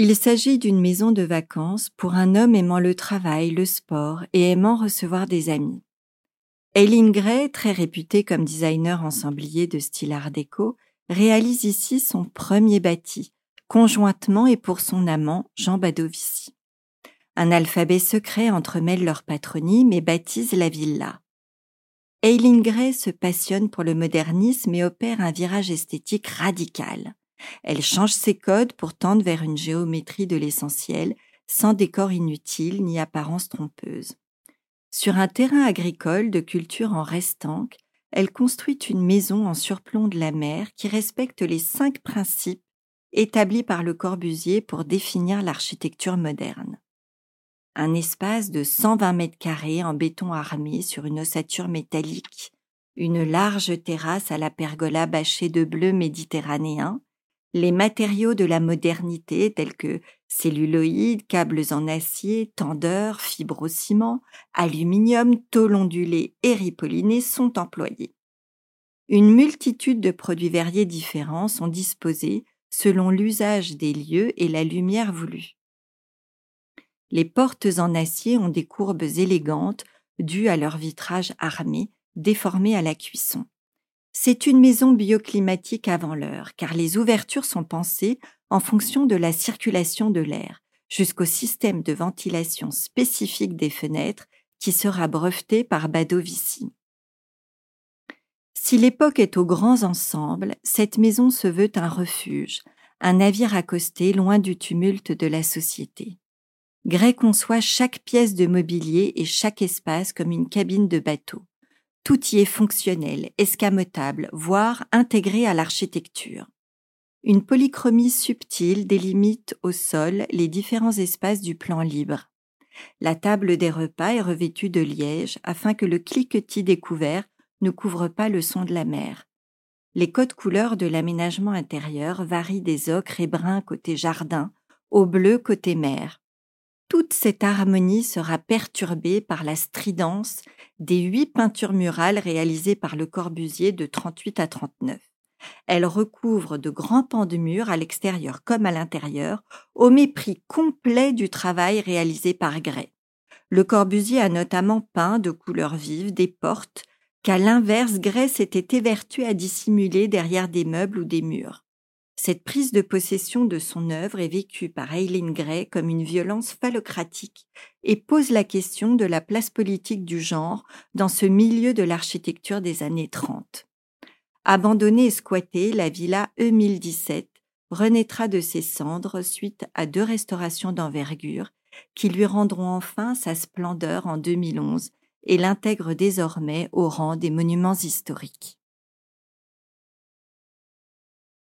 Il s'agit d'une maison de vacances pour un homme aimant le travail, le sport et aimant recevoir des amis. Eileen Gray, très réputée comme designer ensemblier de style art déco, réalise ici son premier bâti, conjointement et pour son amant Jean Badovici. Un alphabet secret entremêle leurs patronymes et baptise la villa. Eileen Gray se passionne pour le modernisme et opère un virage esthétique radical. Elle change ses codes pour tendre vers une géométrie de l'essentiel, sans décor inutile ni apparence trompeuse. Sur un terrain agricole de culture en restanque, elle construit une maison en surplomb de la mer qui respecte les cinq principes établis par Le Corbusier pour définir l'architecture moderne. Un espace de 120 mètres carrés en béton armé sur une ossature métallique, une large terrasse à la pergola bâchée de bleu méditerranéen, les matériaux de la modernité tels que celluloïdes, câbles en acier, tendeurs, fibres au ciment, aluminium, tôle ondulée et ripollinée sont employés. Une multitude de produits verriers différents sont disposés selon l'usage des lieux et la lumière voulue. Les portes en acier ont des courbes élégantes dues à leur vitrage armé, déformé à la cuisson. C'est une maison bioclimatique avant l'heure, car les ouvertures sont pensées en fonction de la circulation de l'air, jusqu'au système de ventilation spécifique des fenêtres qui sera breveté par Badovici. Si l'époque est aux grands ensembles, cette maison se veut un refuge, un navire accosté loin du tumulte de la société. Gray conçoit chaque pièce de mobilier et chaque espace comme une cabine de bateau. Tout y est fonctionnel, escamotable, voire intégré à l'architecture. Une polychromie subtile délimite au sol les différents espaces du plan libre. La table des repas est revêtue de liège afin que le cliquetis découvert ne couvre pas le son de la mer. Les codes couleurs de l'aménagement intérieur varient des ocres et bruns côté jardin au bleu côté mer toute cette harmonie sera perturbée par la stridence des huit peintures murales réalisées par Le Corbusier de 38 à 39. Elle recouvre de grands pans de murs à l'extérieur comme à l'intérieur, au mépris complet du travail réalisé par Gray. Le Corbusier a notamment peint de couleurs vives des portes qu'à l'inverse Gray s'était évertué à dissimuler derrière des meubles ou des murs. Cette prise de possession de son œuvre est vécue par Eileen Gray comme une violence phallocratique et pose la question de la place politique du genre dans ce milieu de l'architecture des années 30. Abandonnée et squattée, la villa E1017 renaîtra de ses cendres suite à deux restaurations d'envergure qui lui rendront enfin sa splendeur en 2011 et l'intègrent désormais au rang des monuments historiques.